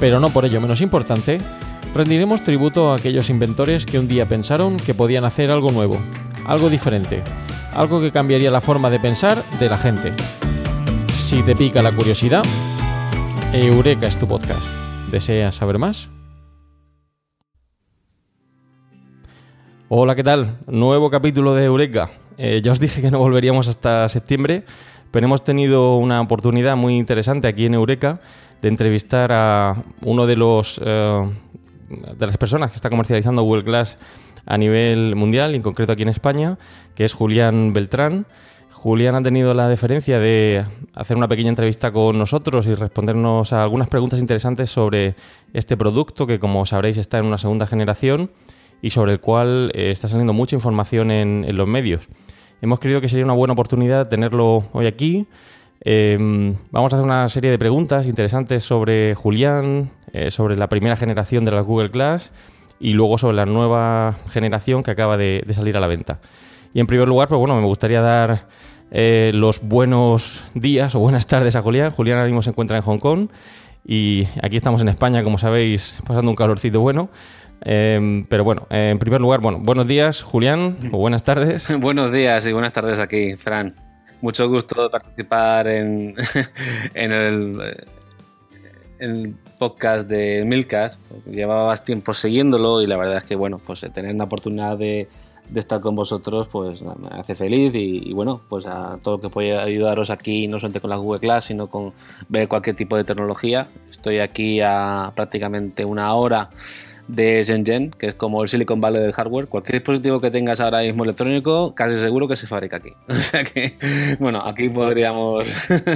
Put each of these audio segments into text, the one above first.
pero no por ello menos importante, rendiremos tributo a aquellos inventores que un día pensaron que podían hacer algo nuevo, algo diferente, algo que cambiaría la forma de pensar de la gente. Si te pica la curiosidad, Eureka es tu podcast. ¿Deseas saber más? Hola, ¿qué tal? Nuevo capítulo de Eureka. Eh, ya os dije que no volveríamos hasta septiembre, pero hemos tenido una oportunidad muy interesante aquí en Eureka de entrevistar a uno de los eh, de las personas que está comercializando Google Glass a nivel mundial, en concreto aquí en España, que es Julián Beltrán. Julián ha tenido la deferencia de hacer una pequeña entrevista con nosotros y respondernos a algunas preguntas interesantes sobre este producto que, como sabréis, está en una segunda generación y sobre el cual eh, está saliendo mucha información en, en los medios. Hemos creído que sería una buena oportunidad tenerlo hoy aquí eh, vamos a hacer una serie de preguntas interesantes sobre Julián, eh, sobre la primera generación de la Google Glass y luego sobre la nueva generación que acaba de, salir a la venta. Y en primer lugar, pues bueno, me gustaría dar eh, los buenos días o buenas tardes a Julián. Julián ahora mismo se encuentra en Hong Kong y aquí estamos en España, como sabéis, pasando un calorcito bueno. pero bueno, en primer lugar, bueno, buenos días, Julián, o buenas tardes. buenos días y buenas tardes aquí, Fran mucho gusto de participar en, en, el, podcast de Milcar. Llevabas tiempo siguiéndolo y la verdad es que, bueno, pues eh, tener la oportunidad de, estar con vosotros, pues me hace feliz y, bueno, pues a todo lo que pueda ayudaros aquí, no solamente con la Google Class, sino con ver cualquier tipo de tecnología. Estoy aquí a prácticamente una hora de Shenzhen, que es como el Silicon Valley del hardware. Cualquier dispositivo que tengas ahora mismo electrónico, casi seguro que se fabrica aquí. O sea que, bueno, aquí podríamos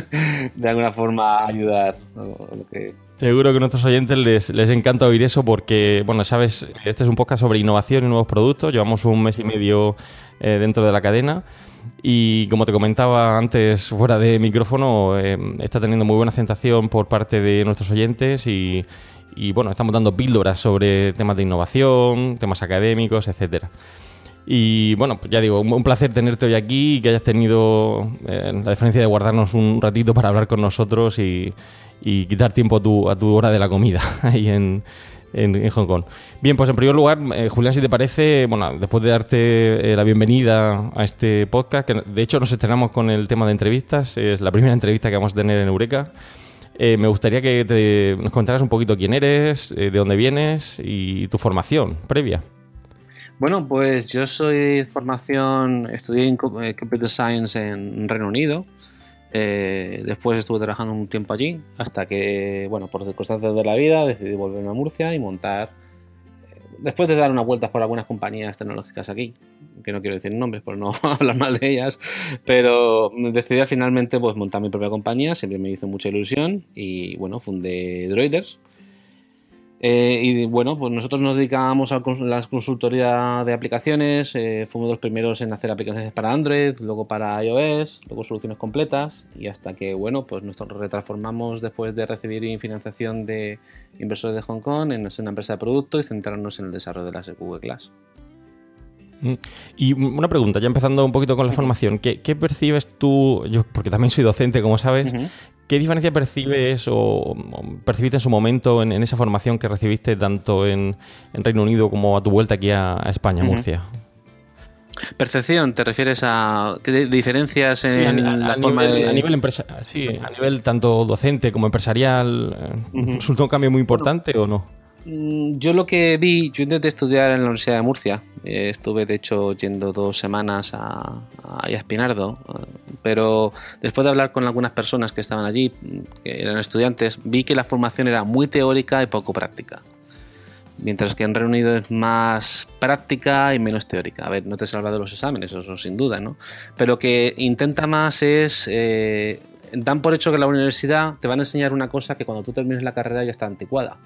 de alguna forma ayudar. Seguro que a nuestros oyentes les, les, encanta oír eso porque, bueno, sabes, este es un podcast sobre innovación y nuevos productos. Llevamos un mes y medio eh, dentro de la cadena. Y como te comentaba antes, fuera de micrófono, eh, está teniendo muy buena aceptación por parte de nuestros oyentes y, y bueno, estamos dando píldoras sobre temas de innovación, temas académicos, etcétera. Y bueno, pues ya digo, un, placer tenerte hoy aquí y que hayas tenido eh, la diferencia de guardarnos un ratito para hablar con nosotros y, quitar tiempo a tu, a tu, hora de la comida ahí en, en, Hong Kong. Bien, pues en primer lugar, eh, Julián, si te parece, bueno, después de darte eh, la bienvenida a este podcast, que de hecho nos estrenamos con el tema de entrevistas, es la primera entrevista que vamos a tener en Eureka. Eh, me gustaría que nos contaras un poquito quién eres, eh, de dónde vienes y tu formación previa. Bueno, pues yo soy formación, estudié eh, Computer Science en Reino Unido. después estuve trabajando un tiempo allí, hasta que, bueno, por circunstancias de la vida, decidí volverme a Murcia y montar después de dar unas vueltas por algunas compañías tecnológicas aquí, que no quiero decir nombres por no hablar mal de ellas, pero decidí finalmente pues, montar mi propia compañía, siempre me hizo mucha ilusión y bueno, fundé Droiders. Eh, y bueno, pues nosotros nos dedicábamos a la consultoría de aplicaciones, eh, fuimos los primeros en hacer aplicaciones para Android, luego para iOS, luego soluciones completas y hasta que, bueno, pues nos retransformamos después de recibir financiación de inversores de Hong Kong en una empresa de producto y centrarnos en el desarrollo de las Google Glass. Mm. Y una pregunta, ya empezando un poquito con la formación, ¿qué, percibes tú, yo porque también soy docente, como sabes, ¿qué diferencia percibes o, percibiste en su momento en, esa formación que recibiste tanto en, Reino Unido como a tu vuelta aquí a, España, Murcia? Percepción, ¿te refieres a diferencias en la forma de...? A nivel, sí, a nivel tanto docente como empresarial, ¿resultó un cambio muy importante o no? Mm, yo lo que vi, yo intenté estudiar en la Universidad de Murcia, eh, estuve de hecho yendo dos semanas a, Espinardo, eh, pero después de hablar con algunas personas que estaban allí, que eran estudiantes, vi que la formación era muy teórica y poco práctica. Mientras que en Reino Unido es más práctica y menos teórica. A ver, no te salva de los exámenes, eso sin duda, ¿no? Pero que intenta más es... Eh, dan por hecho que la universidad te van a enseñar una cosa que cuando tú termines la carrera ya está anticuada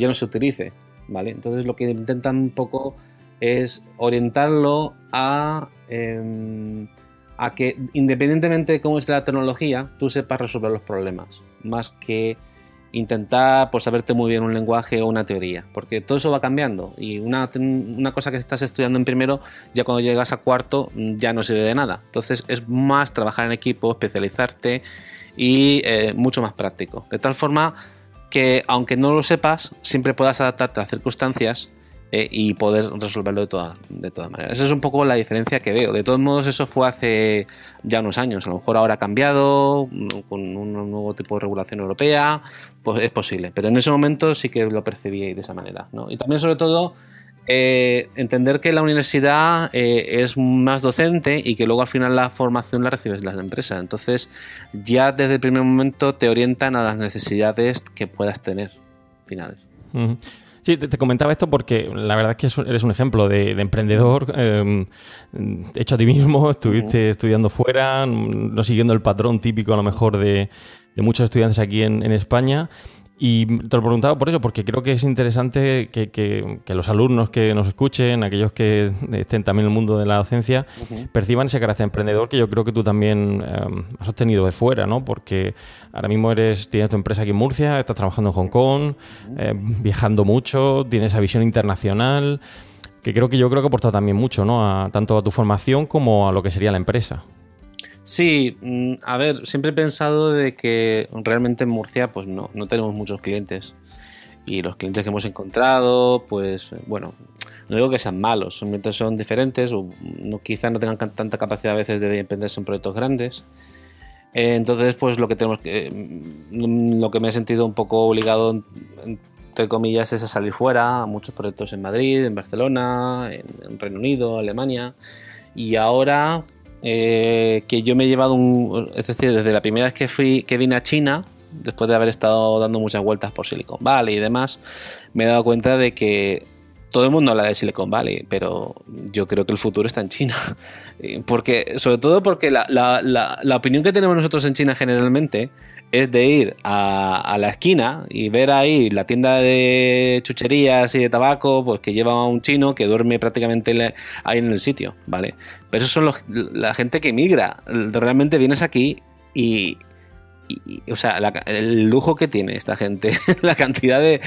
ya no se utilice, ¿vale? Entonces lo que intentan un poco es orientarlo a, em, a que independientemente de cómo esté la tecnología, tú sepas resolver los problemas, más que intentar pues, saberte muy bien un lenguaje o una teoría, porque todo eso va cambiando y una, cosa que estás estudiando en primero, ya cuando llegas a cuarto ya no sirve de nada. Entonces es más trabajar en equipo, especializarte y eh, mucho más práctico. De tal forma que aunque no lo sepas, siempre puedas adaptarte a las circunstancias eh, y poder resolverlo de, toda, de todas maneras. Esa es un poco la diferencia que veo. De todos modos, eso fue hace ya unos años. A lo mejor ahora ha cambiado, con un nuevo tipo de regulación europea, pues es posible. Pero en ese momento sí que lo percibí de esa manera. Y también, sobre todo, eh, entender que la universidad eh, es más docente y que luego al final la formación la recibes en las empresas. Entonces ya desde el primer momento te orientan a las necesidades que puedas tener finales. Sí, te, comentaba esto porque la verdad es que eres un ejemplo de, emprendedor em, hecho a ti mismo, estuviste estudiando fuera, no siguiendo el patrón típico a lo mejor de, muchos estudiantes aquí en, en España y te lo preguntaba por eso, porque creo que es interesante que, los alumnos que nos escuchen, aquellos que estén también en el mundo de la docencia, perciban ese carácter emprendedor que yo creo que tú también em, has obtenido de fuera, ¿no? Porque ahora mismo eres, tienes tu empresa aquí en Murcia, estás trabajando en Hong Kong, em, viajando mucho, tienes esa visión internacional, que creo que yo creo que ha aportado también mucho, ¿no? A, tanto a tu formación como a lo que sería la empresa. Sí, mm, a ver, siempre he pensado de que realmente en Murcia pues no, no tenemos muchos clientes. Y los clientes que hemos encontrado, pues bueno, no digo que sean malos, simplemente son diferentes o no, quizás no tengan tanta capacidad a veces de dependerse en proyectos grandes. entonces, pues lo que tenemos que. Mm, lo que me he sentido un poco obligado, entre comillas, es a salir fuera a muchos proyectos en Madrid, en Barcelona, en Reino Unido, Alemania. Y ahora, eh, que yo me he llevado un. Es decir, desde la primera vez que, fui, que vine a China, después de haber estado dando muchas vueltas por Silicon Valley y demás, me he dado cuenta de que todo el mundo habla de Silicon Valley, pero yo creo que el futuro está en China. Porque, sobre todo porque la, la, la opinión que tenemos nosotros en China generalmente es de ir a, la esquina y ver ahí la tienda de chucherías y de tabaco, pues que lleva un chino que duerme prácticamente ahí en el sitio, ¿vale? Pero eso son la gente que migra. Realmente vienes aquí y, o sea, el lujo que tiene esta gente, la cantidad de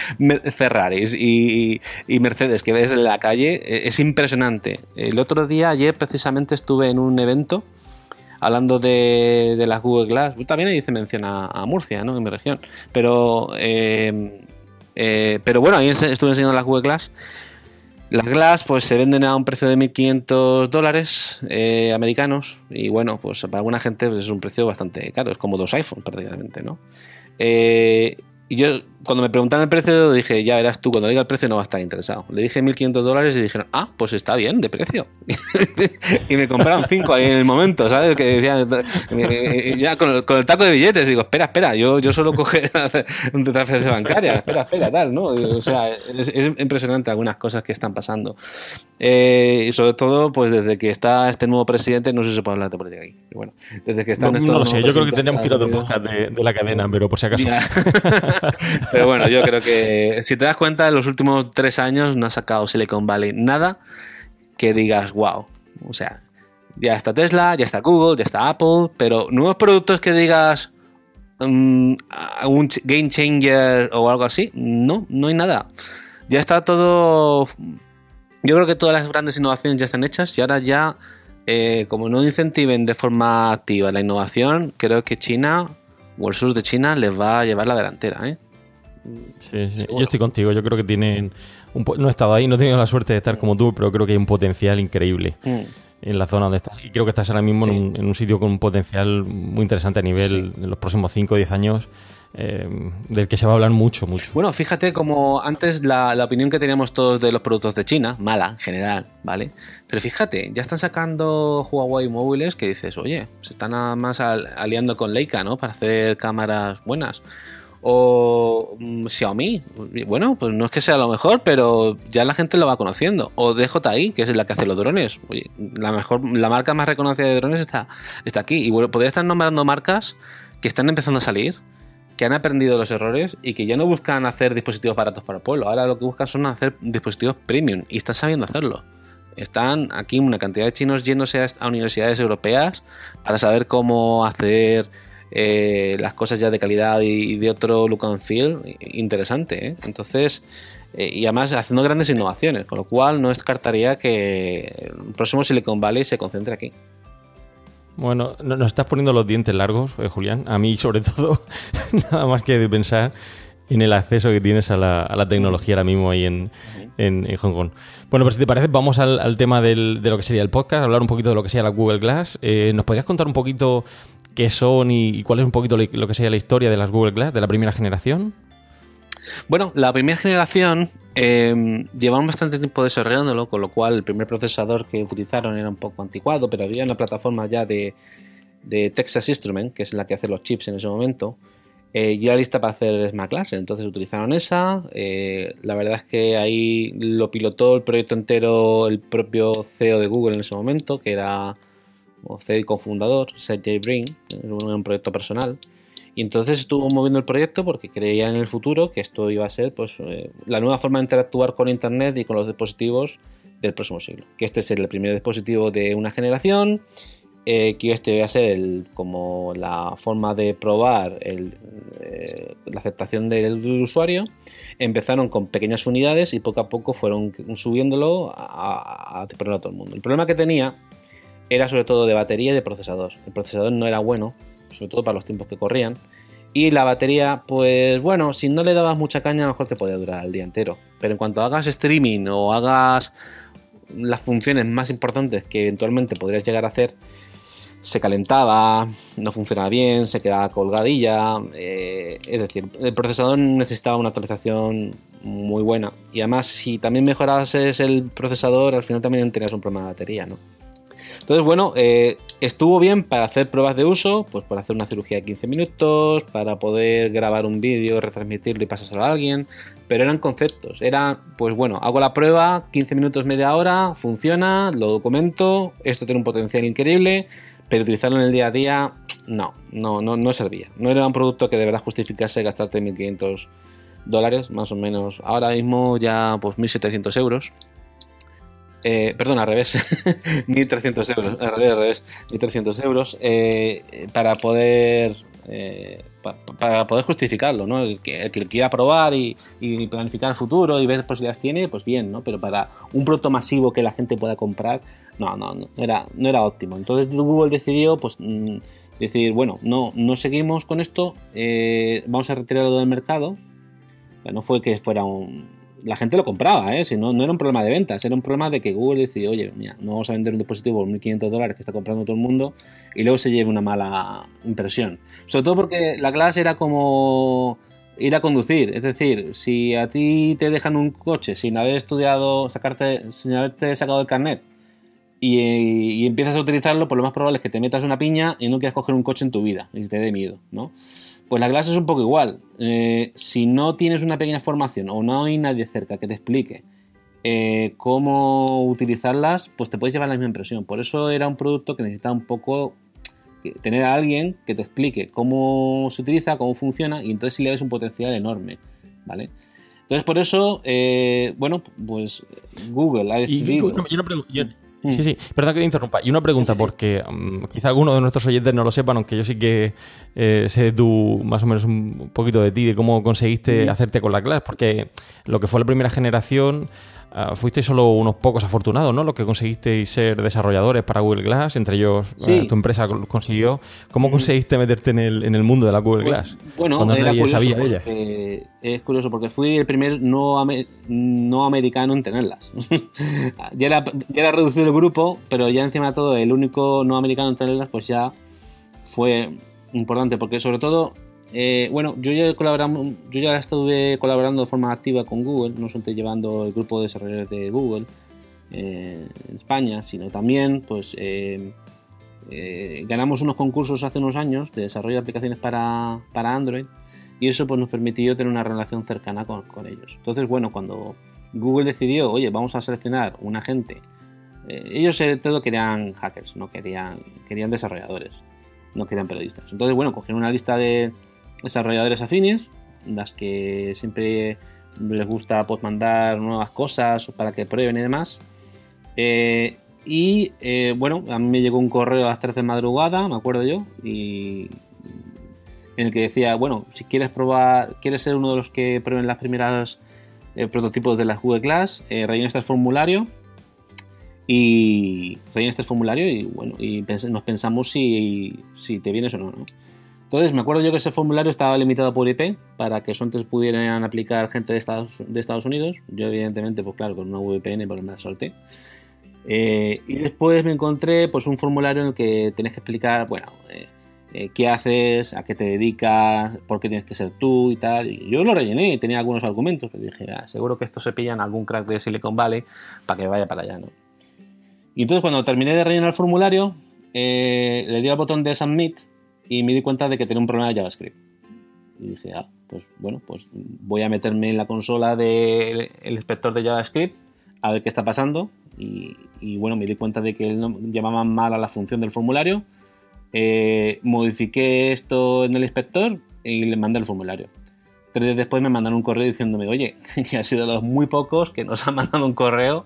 Ferraris y, y, Mercedes que ves en la calle e, es impresionante. El otro día, ayer precisamente estuve en un evento hablando de, las Google Glass, también ahí se menciona a Murcia, ¿no? En mi región. Pero, eh, eh, pero bueno, ahí estuve enseñando las Google Glass. Las Glass pues se venden a un precio de 1.500 dólares eh, americanos y bueno, pues para alguna gente pues, es un precio bastante caro, es como dos iPhones prácticamente, ¿no? y yo cuando me preguntaron el precio, dije, ya verás tú, cuando diga el precio no va a estar interesado. Le dije 1.500 dólares y dijeron, ah, pues está bien de precio. y me compraron 5 ahí en el momento, ¿sabes? Que decían, ya con el, con el, taco de billetes, digo, espera, espera, yo, yo solo coger una transferencia bancaria, espera, espera, tal, ¿no? O sea, es, impresionante algunas cosas que están pasando. Eh, y sobre todo, pues desde que está este nuevo presidente, no sé si se puede hablar de política aquí. Bueno, desde que está no, no lo sé, yo creo que tendríamos que ir a otro podcast de, de, la cadena, pero por si acaso. Pero bueno, yo creo que si te das cuenta, en los últimos tres años no ha sacado Silicon Valley nada que digas, wow. O sea, ya está Tesla, ya está Google, ya está Apple, pero nuevos productos que digas um, un game changer o algo así, no, no hay nada. Ya está todo. Yo creo que todas las grandes innovaciones ya están hechas y ahora ya, eh, como no incentiven de forma activa la innovación, creo que China o el sur de China les va a llevar la delantera. ¿eh? Sí, sí. Yo estoy contigo. Yo creo que tienen. no he estado ahí, no he tenido la suerte de estar como tú, pero creo que hay un potencial increíble. Mm. En la zona donde estás. Y creo que estás ahora mismo en, un, sitio con un potencial muy interesante a nivel en los próximos 5 o 10 años. Eh, del que se va a hablar mucho, mucho. Bueno, fíjate como antes la, la, opinión que teníamos todos de los productos de China, mala en general, ¿vale? Pero fíjate, ya están sacando Huawei móviles que dices, oye, se están más aliando con Leica, ¿no? Para hacer cámaras buenas o mm, Xiaomi. Bueno, pues no es que sea lo mejor, pero ya la gente lo va conociendo. O DJI, que es la que hace los drones. la mejor, la marca más reconocida de drones está, está aquí. Y bueno, podría estar nombrando marcas que están empezando a salir, que han aprendido los errores y que ya no buscan hacer dispositivos baratos para el pueblo. Ahora lo que buscan son hacer dispositivos premium y están sabiendo hacerlo. Están aquí una cantidad de chinos yéndose a universidades europeas para saber cómo hacer eh, las cosas ya de calidad y, de otro look and feel interesante. ¿eh? Entonces, eh, y además haciendo grandes innovaciones, con lo cual no descartaría que el próximo Silicon Valley se concentre aquí. Bueno, nos estás poniendo los dientes largos, Julián. A mí, sobre todo, nada más que de pensar en el acceso que tienes a la, tecnología ahora mismo ahí en, Hong Kong. Bueno, pues si te parece, vamos al, tema de lo que sería el podcast, hablar un poquito de lo que sería la Google Glass. ¿Nos podrías contar un poquito qué son y, cuál es un poquito lo que sería la historia de las Google Glass de la primera generación? Bueno, la primera generación eh, llevaron bastante tiempo desarrollándolo, con lo cual el primer procesador que utilizaron era un poco anticuado, pero había una plataforma ya de, Texas Instrument, que es la que hace los chips en ese momento, eh, ya lista para hacer Smart Glass. Entonces utilizaron esa. Eh, la verdad es que ahí lo pilotó el proyecto entero el propio CEO de Google en ese momento, que era o CEO y cofundador, Sergey Brin, en un proyecto personal. Y entonces estuvo moviendo el proyecto porque creía en el futuro que esto iba a ser pues, eh, la nueva forma de interactuar con Internet y con los dispositivos del próximo siglo. Que este es el primer dispositivo de una generación, eh, que este iba a ser el, como la forma de probar el, eh, la aceptación del, usuario. Empezaron con pequeñas unidades y poco a poco fueron subiéndolo a, a, a todo el mundo. El problema que tenía era sobre todo de batería y de procesador. El procesador no era bueno, sobre todo para los tiempos que corrían. Y la batería, pues bueno, si no le dabas mucha caña, a lo mejor te podía durar el día entero. Pero en cuanto hagas streaming o hagas las funciones más importantes que eventualmente podrías llegar a hacer, se calentaba, no funcionaba bien, se quedaba colgadilla. Eh, es decir, el procesador necesitaba una actualización muy buena. Y además, si también mejorases el procesador, al final también tenías un problema de batería, ¿no? Entonces, bueno, eh, estuvo bien para hacer pruebas de uso, pues para hacer una cirugía de 15 minutos, para poder grabar un vídeo, retransmitirlo y pasárselo a alguien, pero eran conceptos. Era, pues bueno, hago la prueba, 15 minutos, media hora, funciona, lo documento, esto tiene un potencial increíble, pero utilizarlo en el día a día, no, no, no, no servía. No era un producto que de verdad justificase gastarte 1.500 dólares, más o menos. Ahora mismo ya pues 1.700 euros. Eh, perdón, al revés, 1.300 euros, al revés, 1.300 euros, eh, para poder eh, para poder justificarlo, ¿no? El que, quiera probar y, planificar el futuro y ver posibilidades tiene, pues bien, ¿no? Pero para un producto masivo que la gente pueda comprar, no, no, no era, no era óptimo. Entonces Google decidió, pues, mm, decir, bueno, no, no seguimos con esto, vamos a retirarlo del mercado. No fue que fuera un, la gente lo compraba, ¿eh? Si no, no era un problema de ventas, era un problema de que Google decidió, oye, mira, no vamos a vender un dispositivo por 1.500 dólares que está comprando todo el mundo y luego se lleve una mala impresión. Sobre todo porque la clase era como ir a conducir, es decir, si a ti te dejan un coche sin haber estudiado, sacarte, sin haberte sacado el carnet y, y empiezas a utilizarlo, pues lo más probable es que te metas una piña y no quieras coger un coche en tu vida y te dé miedo, ¿no? Pues la clase es un poco igual. Eh, si no tienes una pequeña formación o no hay nadie cerca que te explique eh, cómo utilizarlas, pues te puedes llevar la misma impresión. Por eso era un producto que necesitaba un poco tener a alguien que te explique cómo se utiliza, cómo funciona, y entonces sí le ves un potencial enorme. ¿vale? Entonces, por eso, eh, bueno, pues Google ha decidido... Mm. Sí, sí, perdón que te interrumpa. Y una pregunta, porque mm, quizá algunos de nuestros oyentes no lo sepan, aunque yo sí que eh, sé tú más o menos un poquito de ti, de cómo conseguiste mm. hacerte con la clase, porque lo que fue la primera generación Uh, fuisteis solo unos pocos afortunados, ¿no? Los que conseguisteis ser desarrolladores para Google Glass, entre ellos eh, tu empresa consiguió. ¿Cómo conseguiste meterte en el, en el mundo de la Google Glass? Bueno, cuando nadie sabía de ellas. Es curioso porque fui el primer no, no americano en tenerlas. ya, era, ya era reducido el grupo, pero ya encima de todo el único no americano en tenerlas, pues ya fue importante porque sobre todo eh, bueno, yo ya, yo ya estuve colaborando de forma activa con Google, no solo llevando el grupo de desarrolladores de Google eh, en España, sino también pues eh, ganamos unos concursos hace unos años de desarrollo de aplicaciones para, Android y eso pues, nos permitió tener una relación cercana con, ellos. Entonces, bueno, cuando Google decidió, oye, vamos a seleccionar un agente, ellos todo querían hackers, no querían, querían desarrolladores, no querían periodistas. Entonces, bueno, cogieron una lista de desarrolladores afines, las que siempre les gusta pues, mandar nuevas cosas para que prueben y demás. Eh, y eh, bueno, a mí me llegó un correo a las 3 de madrugada, me acuerdo yo, y en el que decía, bueno, si quieres probar, quieres ser uno de los que prueben las primeras eh, prototipos de las Google Class, rellena este formulario y rellena este formulario y bueno, y nos pensamos si, si te vienes o no, ¿no? Entonces, me acuerdo yo que ese formulario estaba limitado por IP para que Sontes pudieran aplicar gente de Estados, de Estados Unidos. Yo, evidentemente, pues claro, con una VPN, pues me la solté. Eh, y después me encontré pues un formulario en el que tenés que explicar, bueno, eh, eh, qué haces, a qué te dedicas, por qué tienes que ser tú y tal. Y yo lo rellené y tenía algunos argumentos. Pues dije, ah, seguro que esto se pilla en algún crack de Silicon Valley para que vaya para allá, ¿no? Y entonces cuando terminé de rellenar el formulario, le di al botón de Submit y me di cuenta de que tenía un problema de JavaScript. Y dije, ah, pues bueno, pues voy a meterme en la consola del inspector de JavaScript a ver qué está pasando. Y, bueno, me di cuenta de que él no, llamaba mal a la función del formulario. Eh, modifiqué esto en el inspector y le mandé el formulario. Tres días después me mandaron un correo diciéndome, oye, que ha sido de los muy pocos que nos han mandado un correo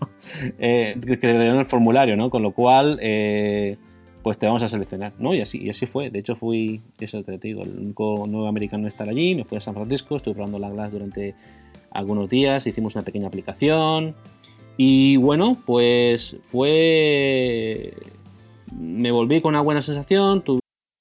eh, que le dieron el formulario, ¿no? Con lo cual, eh, pues te vamos a seleccionar, ¿no? Y así, y así fue. De hecho, fui, eso te digo, el único nuevo americano en estar allí. Me fui a San Francisco, estuve probando la Glass durante algunos días, hicimos una pequeña aplicación. Y bueno, pues fue. Me volví con una buena sensación.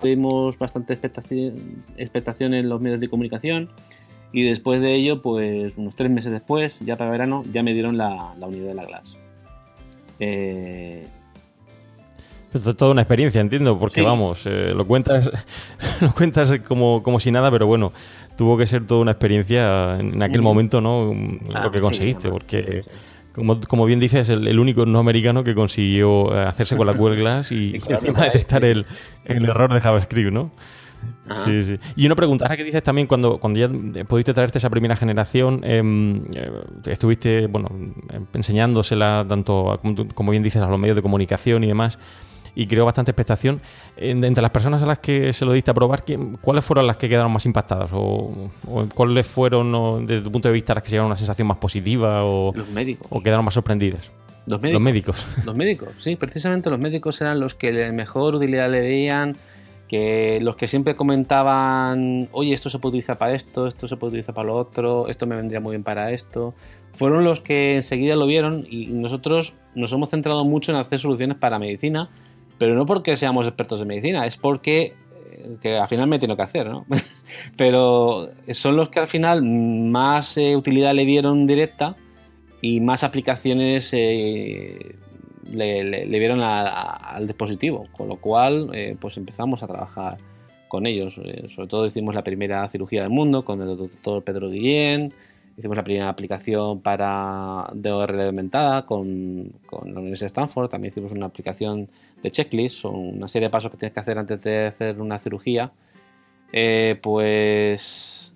Tuvimos bastante expectación, expectación en los medios de comunicación y después de ello, pues unos tres meses después, ya para verano, ya me dieron la, la unidad de la Glass. Eh... Esto es toda una experiencia, entiendo, porque vamos, eh, lo cuentas, lo cuentas como, como, si nada, pero bueno, tuvo que ser toda una experiencia en aquel momento, ¿no? lo que conseguiste, porque como, bien dices, el, el único no americano que consiguió eh, hacerse con la Google Glass y, encima detectar el, el, error de JavaScript, ¿no? Sí, sí. Y una pregunta, ahora que dices también, cuando, cuando ya pudiste traerte esa primera generación, em, eh, estuviste, bueno, enseñándosela tanto, como bien dices, a los medios de comunicación y demás, y creó bastante expectación. entre las personas a las que se lo diste a probar, ¿cuáles fueron las que quedaron más impactadas? ¿O, cuáles fueron, desde tu punto de vista, las que llegaron a una sensación más positiva? O, los médicos. ¿O quedaron más sorprendidas? Los médicos. Los médicos. sí, precisamente los médicos eran los que mejor utilidad le veían, que los que siempre comentaban, oye, esto se puede utilizar para esto, esto se puede utilizar para lo otro, esto me vendría muy bien para esto, fueron los que enseguida lo vieron y nosotros nos hemos centrado mucho en hacer soluciones para medicina, pero no porque seamos expertos en medicina, es porque eh, que al final me tengo que hacer, ¿no? pero son los que al final más eh, utilidad le dieron directa y más aplicaciones eh, le, vieron al dispositivo, con lo cual pues empezamos a trabajar con ellos. sobre todo hicimos la primera cirugía del mundo con el doctor Pedro Guillén, Hicimos la primera aplicación para de ORL aumentada con, con, la Universidad de Stanford. También hicimos una aplicación de checklist, una serie de pasos que tienes que hacer antes de hacer una cirugía. Eh, pues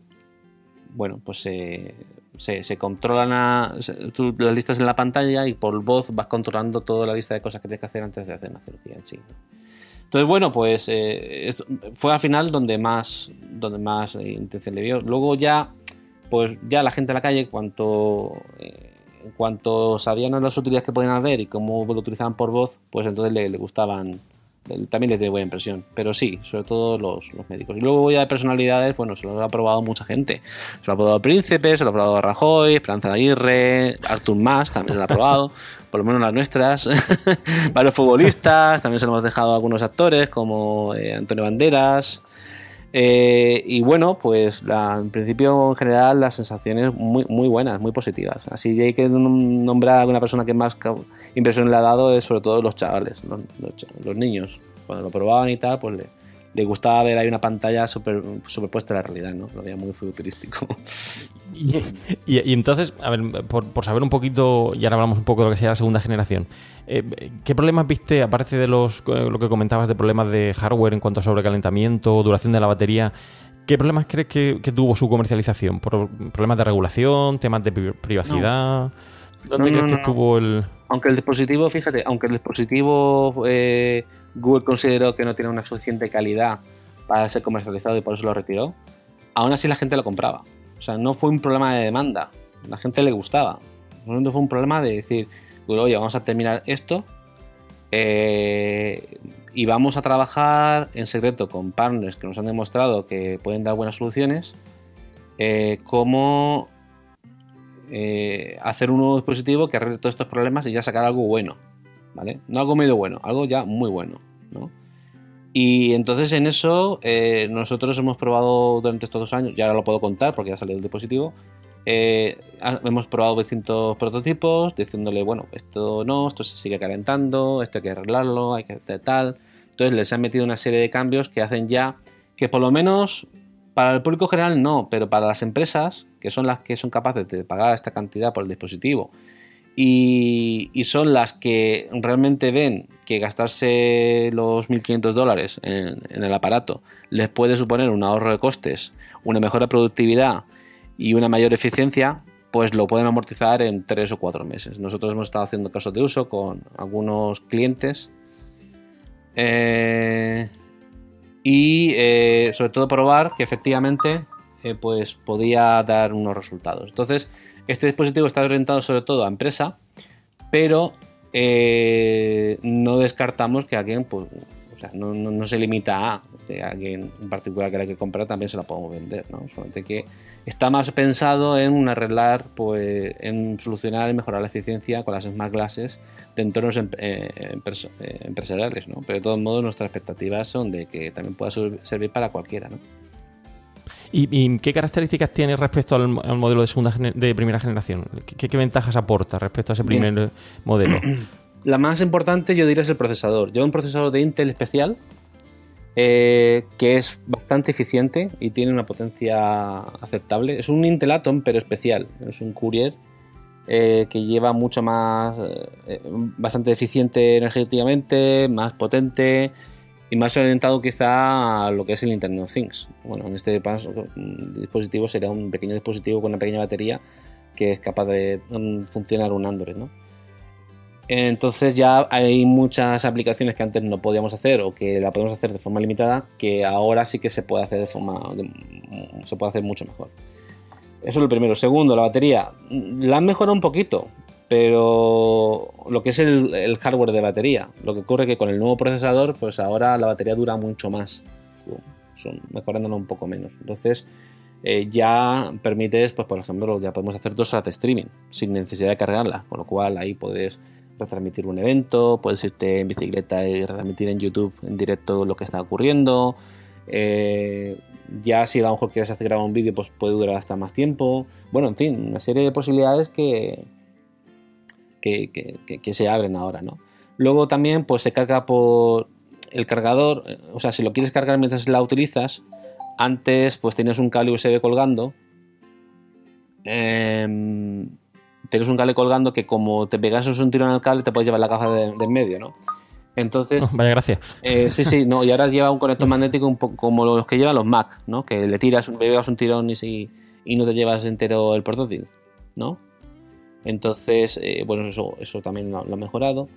bueno, pues se, se, controlan las listas en la pantalla y por voz vas controlando toda la lista de cosas que tienes que hacer antes de hacer una cirugía en sí. Entonces, bueno, pues eh, fue al final donde más, donde más intención le dio. Luego ya pues ya la gente en la calle, cuanto, eh, en cuanto sabían las utilidades que podían haber y cómo lo utilizaban por voz, pues entonces le, gustaban, también les dio buena impresión. Pero sí, sobre todo los, médicos. Y luego ya de personalidades, bueno, se lo ha probado mucha gente. Se lo ha probado Príncipe, se lo ha probado Rajoy, Esperanza de Aguirre, Artur Mas también se lo ha probado, por lo menos las nuestras. Varios futbolistas, también se lo hemos dejado a algunos actores como eh, Antonio Banderas. Eh, y bueno, pues en principio en general las sensaciones muy, muy buenas, muy positivas. Así hay que nombrar a una persona que más impresión le ha dado es sobre todo los chavales, los, niños. Cuando lo probaban y tal, pues le, le gustaba ver ahí una pantalla super, superpuesta a la realidad, ¿no? Lo veía muy futurístico. Y, entonces, a ver, por, saber un poquito, y ahora hablamos un poco de lo que sea la segunda generación, eh, ¿qué problemas viste, aparte de los, eh, lo que comentabas de problemas de hardware en cuanto a sobrecalentamiento, duración de la batería, ¿qué problemas crees que, tuvo su comercialización? ¿Por ¿Problemas de regulación, temas de privacidad? ¿Dónde crees que estuvo el...? Aunque el dispositivo, fíjate, aunque el dispositivo eh, Google consideró que no tiene una suficiente calidad para ser comercializado y por eso lo retiró, aún así la gente lo compraba. O sea, no fue un problema de demanda. La gente le gustaba. No fue un problema de decir, oye, vamos a terminar esto eh, y vamos a trabajar en secreto con partners que nos han demostrado que pueden dar buenas soluciones, eh, cómo eh, hacer un nuevo dispositivo que arregle todos estos problemas y ya sacar algo bueno. ¿Vale? No algo medio bueno, algo ya muy bueno. ¿no? Y entonces en eso eh, nosotros hemos probado durante estos dos años, ya ahora lo puedo contar porque ya salió el dispositivo, eh, hemos probado distintos prototipos diciéndole, bueno, esto no, esto se sigue calentando, esto hay que arreglarlo, hay que hacer tal. Entonces les han metido una serie de cambios que hacen ya que por lo menos para el público general no, pero para las empresas, que son las que son capaces de pagar esta cantidad por el dispositivo y, son las que realmente ven que gastarse los 1.500 dólares en, el aparato les puede suponer un ahorro de costes, una mejora de productividad y una mayor eficiencia, pues lo pueden amortizar en 3 o 4 meses. Nosotros hemos estado haciendo casos de uso con algunos clientes eh, y eh, sobre todo probar que efectivamente eh, pues podía dar unos resultados. Entonces, este dispositivo está orientado sobre todo a empresa, pero eh, no descartamos que alguien, pues, o sea, no, se limita a que alguien en particular que la que comprar también se la podemos vender, ¿no? Solamente que está más pensado en arreglar, pues, en solucionar y mejorar la eficiencia con las smart glasses de entornos em, eh, eh, empresariales, ¿no? Pero de todos modos nuestras expectativas son de que también pueda servir para cualquiera, ¿no? ¿Y, qué características tiene respecto al, modelo de segunda de primera generación? ¿Qué, ventajas aporta respecto a ese primer modelo? La más importante yo diría es el procesador. Lleva un procesador de Intel especial eh, que es bastante eficiente y tiene una potencia aceptable. Es un Intel Atom pero especial. Es un Courier eh, que lleva mucho más, eh, bastante eficiente energéticamente, más potente y más orientado quizá a lo que es el Internet of Things. Bueno, en este dispositivo sería un pequeño dispositivo con una pequeña batería que es capaz de mm, funcionar un Android, ¿no? Entonces ya hay muchas aplicaciones que antes no podíamos hacer o que la podemos hacer de forma limitada que ahora sí que se puede hacer de forma se puede hacer mucho mejor. Eso es lo primero. Segundo, la batería la han mejorado un poquito, pero lo que es el, hardware de batería, lo que ocurre que con el nuevo procesador, pues ahora la batería dura mucho más, son mejorándolo un poco menos. Entonces eh, ya permites, pues por ejemplo, ya podemos hacer dos horas de streaming sin necesidad de cargarla, con lo cual ahí puedes retransmitir un evento, puedes irte en bicicleta y retransmitir en YouTube en directo lo que está ocurriendo. Eh, ya si a lo mejor quieres hacer grabar un vídeo, pues puede durar hasta más tiempo. Bueno, en fin, una serie de posibilidades que, que, se abren ahora, ¿no? Luego también pues se carga por el cargador, eh, o sea, si lo quieres cargar mientras la utilizas, antes pues tienes un cable USB colgando. Eh, tienes un cable colgando que como te pegas un tiro en el cable te puedes llevar la caja de, en medio, ¿no? Entonces... Oh, vaya gracia. Eh, sí, sí, no, y ahora lleva un conector magnético un poco como los que llevan los Mac, ¿no? Que le tiras, le pegas un tirón y, y no te llevas entero el portátil, ¿no? Entonces, eh, bueno, eso, también lo, ha mejorado.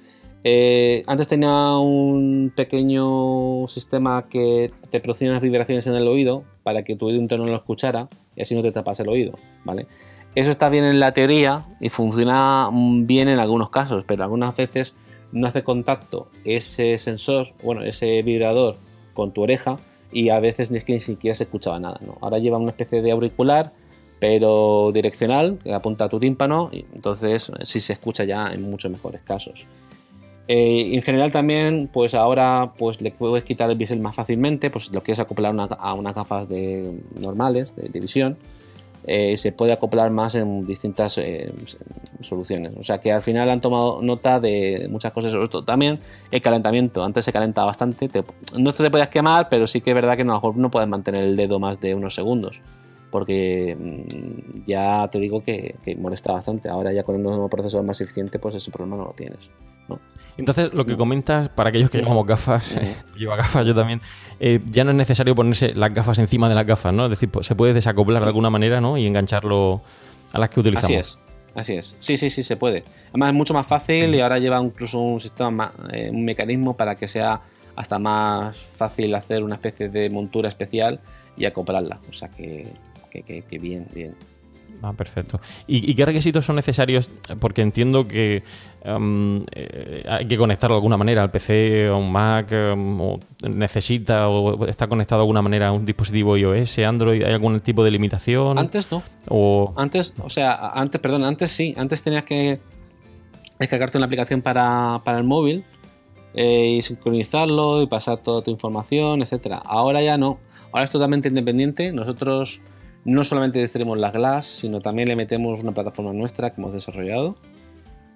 Eh, antes tenía un pequeño sistema que te producía unas vibraciones en el oído para que tu oído interno no lo escuchara y así no te tapas el oído, ¿vale? Eso está bien en la teoría y funciona bien en algunos casos, pero algunas veces no hace contacto ese sensor, bueno, ese vibrador con tu oreja y a veces ni es que ni siquiera se escuchaba nada. Ahora lleva una especie de auricular, pero direccional, que apunta a tu tímpano, y entonces sí se escucha ya en muchos mejores casos. Eh, en general también, pues ahora pues le puedes quitar el bisel más fácilmente, pues lo quieres acoplar a unas gafas de, normales de, de visión eh, se puede acoplar más en distintas eh, soluciones. O sea que al final han tomado nota de muchas cosas. También el calentamiento. Antes se calentaba bastante. no te podías quemar, pero sí que es verdad que a lo mejor no puedes mantener el dedo más de unos segundos. Porque mm, ya te digo que, que molesta bastante. Ahora ya con un nuevo procesador más eficiente, pues ese problema no lo tienes. Entonces, lo que comentas, para aquellos que llevamos gafas, lleva gafas yo también, eh, ya no es necesario ponerse las gafas encima de las gafas, ¿no? Es decir, pues, se puede desacoplar de alguna manera, ¿no? Y engancharlo a las que utilizamos. Así es. Así es. Sí, sí, sí, se puede. Además es mucho más fácil y ahora lleva incluso un sistema, eh, un mecanismo para que sea hasta más fácil hacer una especie de montura especial y acoplarla. O sea que, que bien, bien. Ah, perfecto. ¿Y, qué requisitos son necesarios? Porque entiendo que em, eh, hay que conectarlo de alguna manera al PC o un Mac, em, o necesita o está conectado de alguna manera a un dispositivo iOS, Android. ¿Hay algún tipo de limitación? Antes no. O... Antes, o sea, antes, perdón, antes sí. Antes tenías que descargarte una aplicación para, el móvil eh, y sincronizarlo y pasar toda tu información, etcétera. Ahora ya no. Ahora es totalmente independiente. Nosotros no solamente tenemos las Glass, sino también le metemos una plataforma nuestra que hemos desarrollado.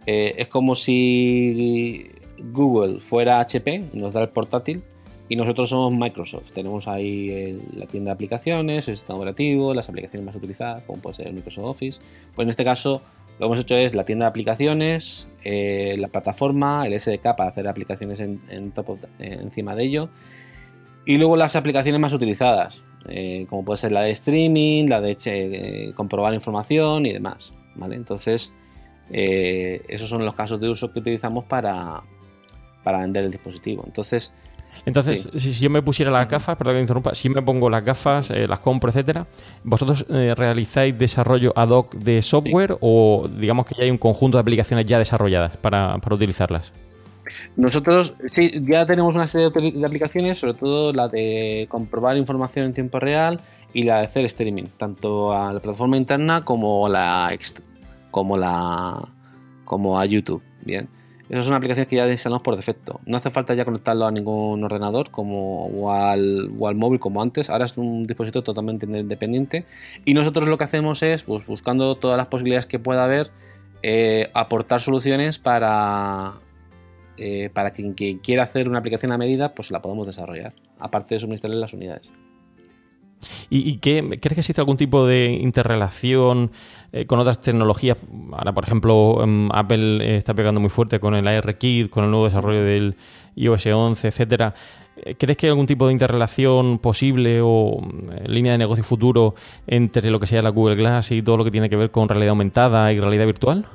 Eh, es como si Google fuera HP nos da el portátil y nosotros somos Microsoft. Tenemos ahí la tienda de aplicaciones, el sistema operativo, las aplicaciones más utilizadas, como puede ser Microsoft Office. Pues en este caso lo que hemos hecho es la tienda de aplicaciones, eh, la plataforma, el SDK para hacer aplicaciones en, encima de ello y luego las aplicaciones más utilizadas. Eh, como puede ser la de streaming, la de eh, comprobar información y demás. ¿vale? Entonces, eh, esos son los casos de uso que utilizamos para, para vender el dispositivo. Entonces, entonces, si, yo me pusiera las gafas, perdón que interrumpa, si me pongo las gafas, las compro, etcétera, ¿vosotros realizáis desarrollo ad hoc de software o digamos que ya hay un conjunto de aplicaciones ya desarrolladas para, para utilizarlas? Nosotros sí, ya tenemos una serie de aplicaciones, sobre todo la de comprobar información en tiempo real y la de hacer streaming, tanto a la plataforma interna como a la como la como a YouTube. Bien. Esas son aplicaciones que ya instalamos por defecto. No hace falta ya conectarlo a ningún ordenador como, o, al, móvil como antes. Ahora es un dispositivo totalmente independiente. Y nosotros lo que hacemos es, pues, buscando todas las posibilidades que pueda haber, eh, aportar soluciones para, eh, para quien, quiera hacer una aplicación a medida, pues la podemos desarrollar, aparte de suministrarle las unidades. ¿Y, qué, crees que existe algún tipo de interrelación eh, con otras tecnologías? Ahora, por ejemplo, em, Apple eh, está pegando muy fuerte con el ARKit, con el nuevo desarrollo del iOS 11, etcétera. Eh, ¿Crees que hay algún tipo de interrelación posible o línea de negocio futuro entre lo que sea la Google Glass y todo lo que tiene que ver con realidad aumentada y realidad virtual?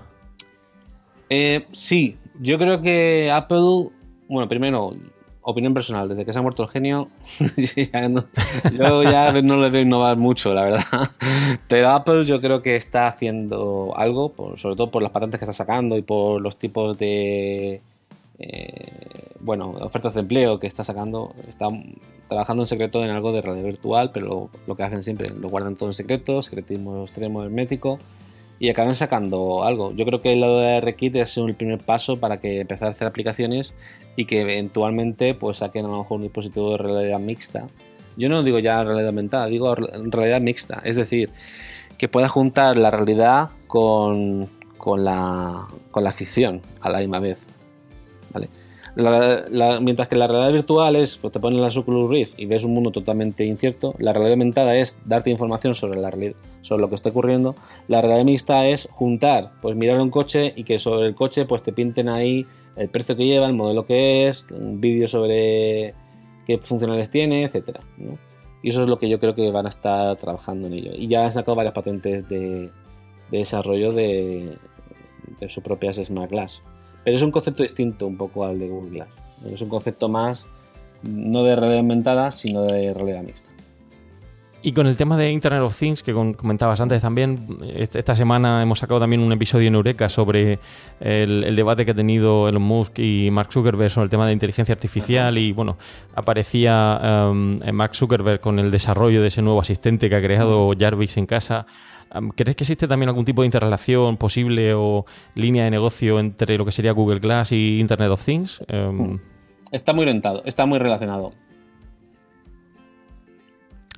sí, yo creo que Apple, bueno, primero, opinión personal, desde que se ha muerto el genio, yo ya no le veo innovar mucho, la verdad. Pero Apple yo creo que está haciendo algo, sobre todo por las patentes que está sacando y por los tipos de eh, bueno, ofertas de empleo que está sacando. Está trabajando en secreto en algo de realidad virtual, pero lo, que hacen siempre, lo guardan todo en secreto, secretismo extremo hermético y acaban sacando algo. Yo creo que el lado de RKit es un primer paso para que empezar a hacer aplicaciones y que eventualmente pues saquen a lo mejor un dispositivo de realidad mixta. Yo no digo ya realidad aumentada, digo realidad mixta, es decir, que pueda juntar la realidad con, con, la, con la ficción a la misma vez. ¿Vale? mientras que la realidad virtual es, pues te pones la Oculus Rift y ves un mundo totalmente incierto, la realidad aumentada es darte información sobre, la sobre lo que está ocurriendo, la realidad mixta es juntar, pues mirar un coche y que sobre el coche pues te pinten ahí el precio que lleva, el modelo que es, un vídeo sobre qué funcionales tiene, etcétera. Y eso es lo que yo creo que van a estar trabajando en ello. Y ya han sacado varias patentes de, desarrollo de, de sus propias Smart Glass. Pero es un concepto distinto un poco al de Google Glass. Es un concepto más no de realidad aumentada, sino de realidad mixta. Y con el tema de Internet of Things, que comentabas antes también, esta semana hemos sacado también un episodio en Eureka sobre el, debate que ha tenido Elon Musk y Mark Zuckerberg sobre el tema de inteligencia artificial y bueno, aparecía um, Mark Zuckerberg con el desarrollo de ese nuevo asistente que ha creado Jarvis en casa ¿Crees que existe también algún tipo de interrelación posible o línea de negocio entre lo que sería Google Glass y Internet of Things? Em, está muy orientado, está muy relacionado.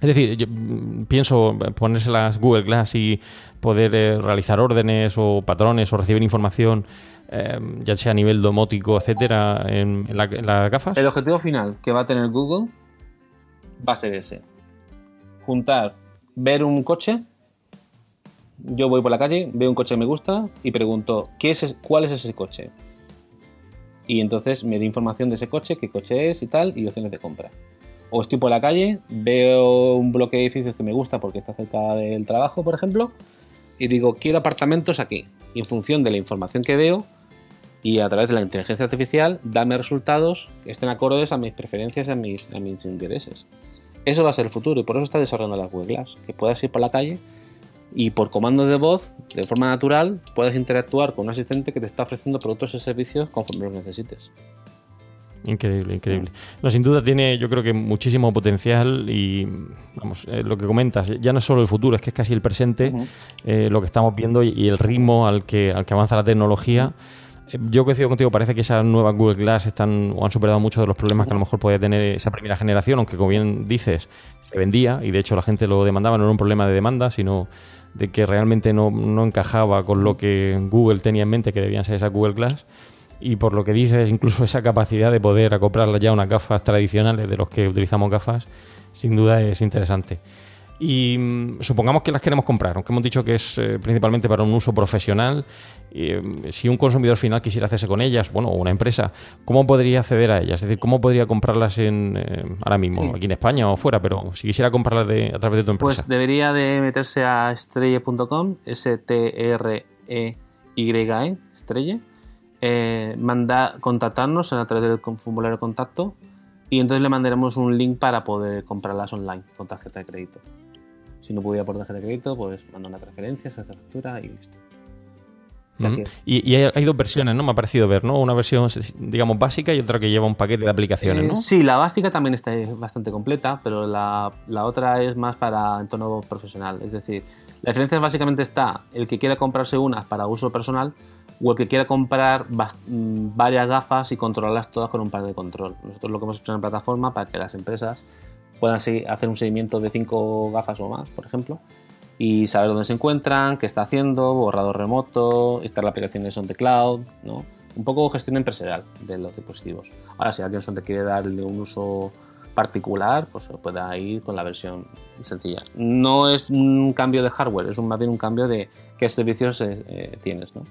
Es decir, yo mm, pienso ponerse las Google Glass y poder eh, realizar órdenes o patrones o recibir información, em, ya sea a nivel domótico, etcétera, en, las gafas. El objetivo final que va a tener Google va a ser ese: juntar, ver un coche yo voy por la calle, veo un coche que me gusta y pregunto, ¿qué es, ¿cuál es ese coche? Y entonces me da información de ese coche, qué coche es y tal, y opciones de compra. O estoy por la calle, veo un bloque de edificios que me gusta porque está cerca del trabajo, por ejemplo, y digo, quiero apartamentos aquí. Y en función de la información que veo y a través de la inteligencia artificial, dame resultados que estén acordes a mis preferencias a mis, a mis intereses. Eso va a ser el futuro y por eso está desarrollando la Google Glass, que puedas ir por la calle y por comando de voz, de forma natural, puedes interactuar con un asistente que te está ofreciendo productos y servicios conforme los necesites. Increíble, increíble. No, sin duda tiene, yo creo que muchísimo potencial y, vamos, eh, lo que comentas, ya no es solo el futuro, es que es casi el presente, eh, lo que estamos viendo y, el ritmo al que, al que avanza la tecnología. Eh, yo coincido contigo, parece que esas nuevas Google Glass están o han superado muchos de los problemas que a lo mejor podía tener esa primera generación, aunque como bien dices, se vendía y de hecho la gente lo demandaba, no era un problema de demanda, sino de que realmente no, encajaba con lo que Google tenía en mente que debían ser esas Google Glass. Y por lo que dices, incluso esa capacidad de poder acoplar ya unas gafas tradicionales de los que utilizamos gafas, sin duda es interesante. Y mm, supongamos que las queremos comprar, aunque hemos dicho que es eh, principalmente para un uso profesional. Eh, si un consumidor final quisiera hacerse con ellas, bueno, o una empresa, ¿cómo podría acceder a ellas? Es decir, ¿cómo podría comprarlas en, eh, ahora mismo, aquí en España o fuera? Pero si quisiera comprarlas de, a través de tu empresa. Pues debería de meterse a estrelle.com, S-T-R-E-Y-E, -E, estrelle, manda, contactarnos a través del formulario de contacto y entonces le mandaremos un link para poder comprarlas online con tarjeta de crédito. Si no pudiera por tarjeta de crédito, pues manda una transferencia, se hace factura y listo. y, hay, dos versiones, ¿no? Me ha parecido ver, ¿no? Una versión, digamos, básica y otra que lleva un paquete de aplicaciones, ¿no? Eh, sí, la básica también está bastante completa, pero la, la, otra es más para entorno profesional. Es decir, la diferencia básicamente está el que quiera comprarse una para uso personal o el que quiera comprar mm, varias gafas y controlarlas todas con un par de control. Nosotros lo que hemos hecho en la plataforma para que las empresas puedan hacer un seguimiento de cinco gafas o más, por ejemplo, y saber dónde se encuentran, qué está haciendo, borrador remoto, instalar aplicaciones on the cloud, ¿no? Un poco gestión empresarial de los dispositivos. Ahora, si alguien te quiere darle un uso particular pues pueda ir con la versión sencilla. No es un cambio de hardware, es un, más bien un cambio de qué servicios eh, eh, tienes. ¿no?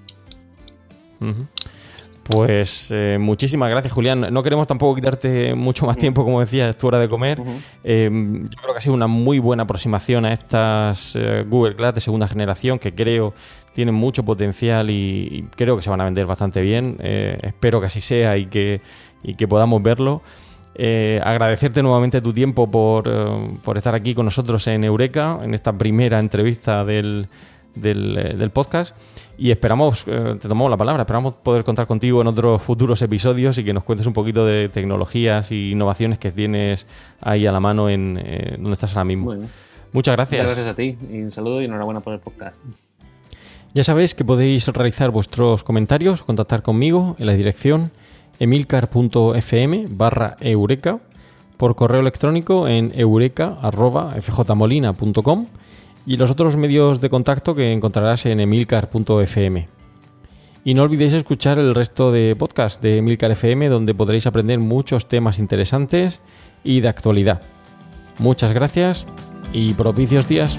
Pues eh, muchísimas gracias, Julián. No queremos tampoco quitarte mucho más tiempo, como decías, es tu hora de comer. Em, yo creo que ha sido una muy buena aproximación a estas Google Glass de segunda generación que creo tienen mucho potencial y, creo que se van a vender bastante bien. espero que así sea y que, y que podamos verlo. Eh, agradecerte nuevamente tu tiempo eh, por, estar aquí con nosotros en Eureka, en esta primera entrevista del, eh, podcast. Y esperamos, te tomamos la palabra, esperamos poder contar contigo en otros futuros episodios y que nos cuentes un poquito de tecnologías e innovaciones que tienes ahí a la mano en donde estás ahora mismo. Muchas gracias. Muchas gracias a ti y un saludo y enhorabuena por el podcast. Ya sabéis que podéis realizar vuestros comentarios, contactar conmigo en la dirección emilcar.fm barra eureka, por correo electrónico en eureka.fjmolina.com y los otros medios de contacto que encontrarás en emilcar.fm. Y no olvidéis escuchar el resto de podcast de Emilcar FM donde podréis aprender muchos temas interesantes y de actualidad. Muchas gracias y propicios días.